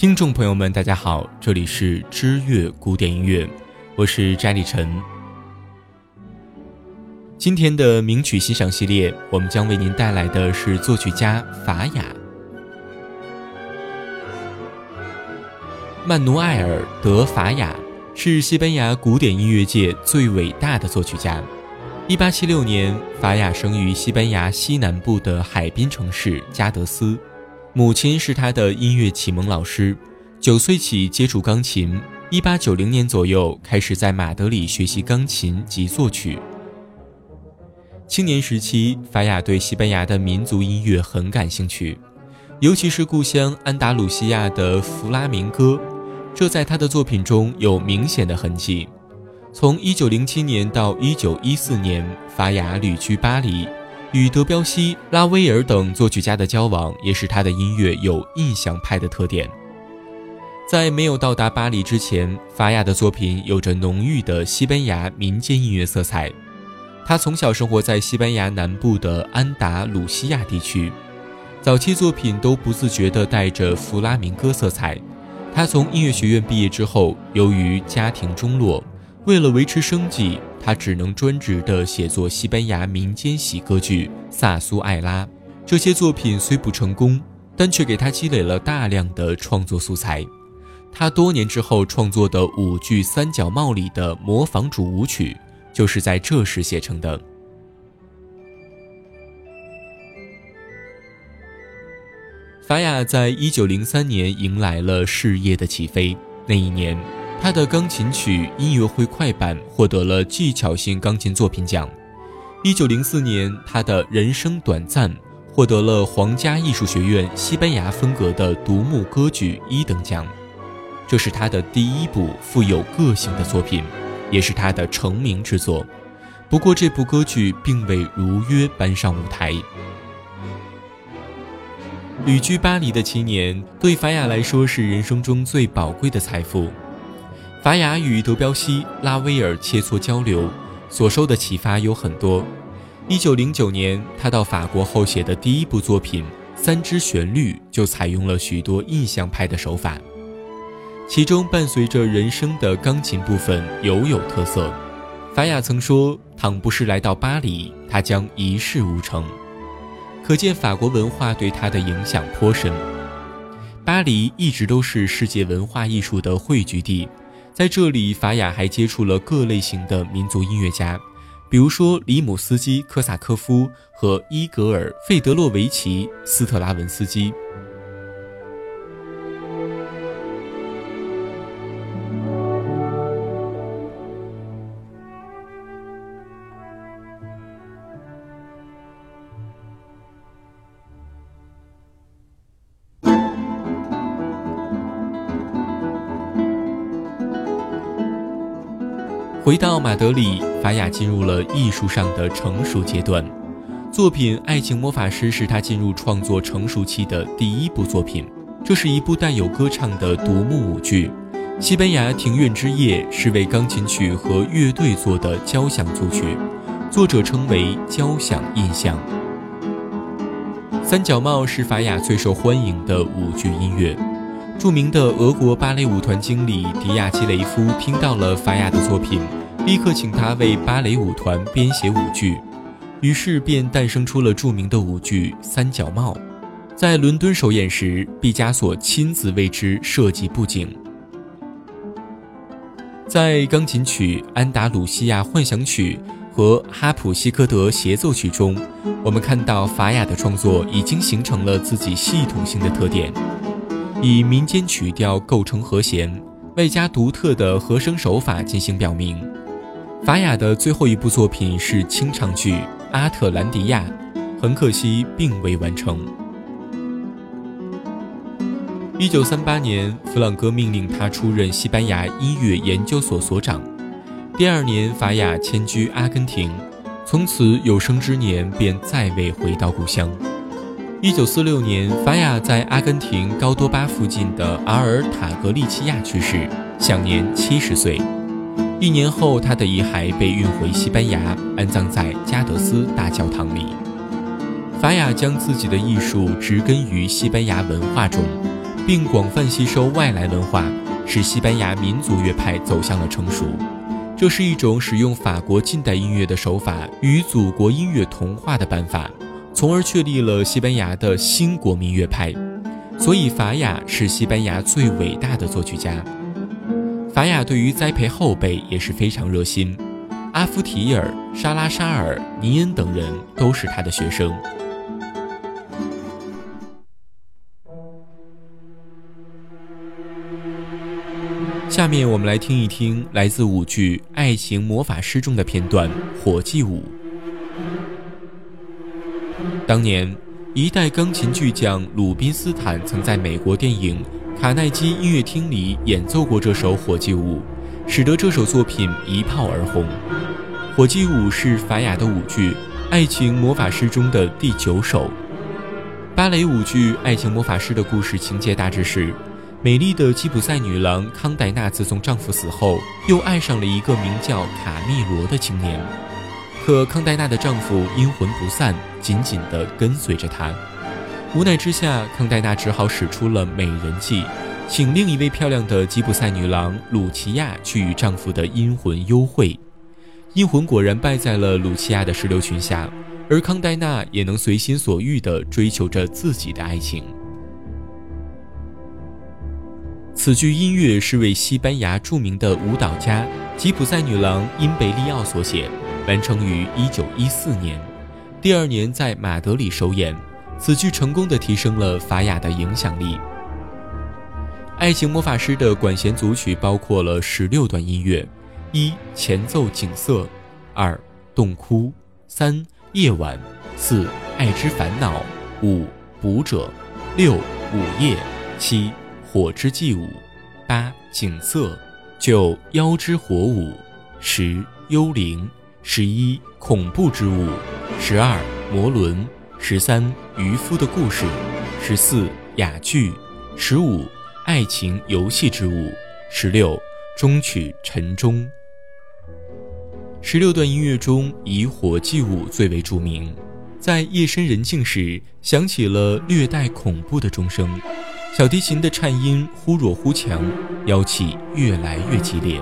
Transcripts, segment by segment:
听众朋友们，大家好，这里是知乐古典音乐，我是翟立晨。今天的名曲欣赏系列，我们将为您带来的是作曲家法雅。曼努埃尔·德·法雅是西班牙古典音乐界最伟大的作曲家。1876年，法雅生于西班牙西南部的海滨城市加德斯。母亲是他的音乐启蒙老师，九岁起接触钢琴，一八九零年左右开始在马德里学习钢琴及作曲。青年时期，法雅对西班牙的民族音乐很感兴趣，尤其是故乡安达鲁西亚的弗拉明戈，这在他的作品中有明显的痕迹。从一九零七年到一九一四年，法雅旅居巴黎。与德彪西、拉威尔等作曲家的交往，也使他的音乐有印象派的特点。在没有到达巴黎之前，法雅的作品有着浓郁的西班牙民间音乐色彩。他从小生活在西班牙南部的安达鲁西亚地区，早期作品都不自觉地带着弗拉明戈色彩。他从音乐学院毕业之后，由于家庭中落，为了维持生计。他只能专职地写作西班牙民间喜歌剧《萨苏艾拉》，这些作品虽不成功，但却给他积累了大量的创作素材。他多年之后创作的舞剧《三角帽》里的模仿主舞曲，就是在这时写成的。法雅在一九零三年迎来了事业的起飞，那一年。他的钢琴曲音乐会快板获得了技巧性钢琴作品奖。一九零四年，他的人生短暂获得了皇家艺术学院西班牙风格的独幕歌剧一等奖。这是他的第一部富有个性的作品，也是他的成名之作。不过，这部歌剧并未如约搬上舞台。旅居巴黎的七年，对法雅来说是人生中最宝贵的财富。法雅与德彪西、拉威尔切磋交流，所受的启发有很多。一九零九年，他到法国后写的第一部作品《三支旋律》就采用了许多印象派的手法，其中伴随着人声的钢琴部分尤有特色。法雅曾说：“倘不是来到巴黎，他将一事无成。”可见法国文化对他的影响颇深。巴黎一直都是世界文化艺术的汇聚地。在这里，法雅还接触了各类型的民族音乐家，比如说里姆斯基科萨科夫和伊格尔费德洛维奇斯特拉文斯基。回到马德里，法雅进入了艺术上的成熟阶段。作品《爱情魔法师》是他进入创作成熟期的第一部作品。这是一部带有歌唱的独幕舞剧。西班牙庭院之夜是为钢琴曲和乐队做的交响组曲，作者称为交响印象。三角帽是法雅最受欢迎的舞剧音乐。著名的俄国芭蕾舞团经理迪亚基雷夫听到了法雅的作品，立刻请他为芭蕾舞团编写舞剧，于是便诞生出了著名的舞剧《三角帽》。在伦敦首演时，毕加索亲自为之设计布景。在钢琴曲《安达鲁西亚幻想曲》和哈普西科德协奏曲中，我们看到法雅的创作已经形成了自己系统性的特点。以民间曲调构成和弦，外加独特的和声手法进行表明。法雅的最后一部作品是清唱剧《阿特兰迪亚》，很可惜并未完成。一九三八年，弗朗哥命令他出任西班牙音乐研究所所长。第二年，法雅迁居阿根廷，从此有生之年便再未回到故乡。一九四六年，法雅在阿根廷高多巴附近的阿尔塔格利奇亚去世，享年七十岁。一年后，他的遗骸被运回西班牙，安葬在加德斯大教堂里。法雅将自己的艺术植根于西班牙文化中，并广泛吸收外来文化，使西班牙民族乐派走向了成熟。这是一种使用法国近代音乐的手法与祖国音乐同化的办法，从而确立了西班牙的新国民乐派。所以，法雅是西班牙最伟大的作曲家。法雅对于栽培后辈也是非常热心，阿夫提尔、沙拉沙尔、尼恩等人都是他的学生。下面我们来听一听来自舞剧《爱情魔法师》中的片段《火祭舞》。当年，一代钢琴巨匠鲁宾斯坦曾在美国电影《卡耐基音乐厅》里演奏过这首《火祭舞》，使得这首作品一炮而红。《火祭舞》是法雅的舞剧《爱情魔法师》中的第九首。芭蕾舞剧《爱情魔法师》的故事情节大致是。美丽的吉普赛女郎康黛娜自从丈夫死后，又爱上了一个名叫卡密罗的青年。可康黛娜的丈夫阴魂不散，紧紧地跟随着她。无奈之下，康黛娜只好使出了美人计，请另一位漂亮的吉普赛女郎鲁奇亚去与丈夫的阴魂幽会。阴魂果然败在了鲁奇亚的石榴裙下，而康黛娜也能随心所欲地追求着自己的爱情。此剧音乐是为西班牙著名的舞蹈家吉普赛女郎因贝利奥所写，完成于1914年。第二年在马德里首演，此剧成功的提升了法雅的影响力。《爱情魔法师》的管弦组曲包括了十六段音乐：一、前奏景色；二、洞窟；三、夜晚；四、爱之烦恼；五、捕者；六、午夜；七。火之祭舞，八景色，九妖之火舞，十幽灵，十一恐怖之舞，十二魔轮，十三渔夫的故事，十四哑剧，十五爱情游戏之舞，十六终曲晨钟。十六段音乐中，以火祭舞最为著名，在夜深人静时，响起了略带恐怖的钟声。小提琴的颤音忽弱忽强，妖气越来越激烈。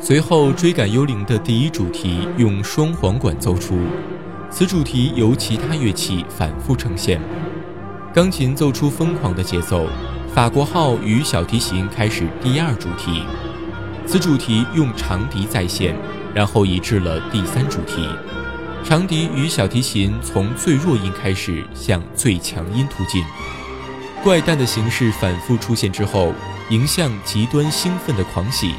随后，追赶幽灵的第一主题用双簧管奏出，此主题由其他乐器反复呈现。钢琴奏出疯狂的节奏，法国号与小提琴开始第二主题，此主题用长笛再现，然后移至了第三主题。长笛与小提琴从最弱音开始向最强音突进。怪诞的形式反复出现之后，迎向极端兴奋的狂喜。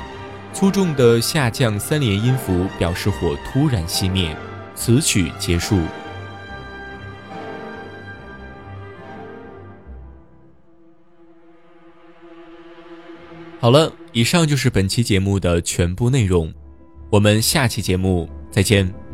粗重的下降三连音符表示火突然熄灭，此曲结束。好了，以上就是本期节目的全部内容，我们下期节目再见。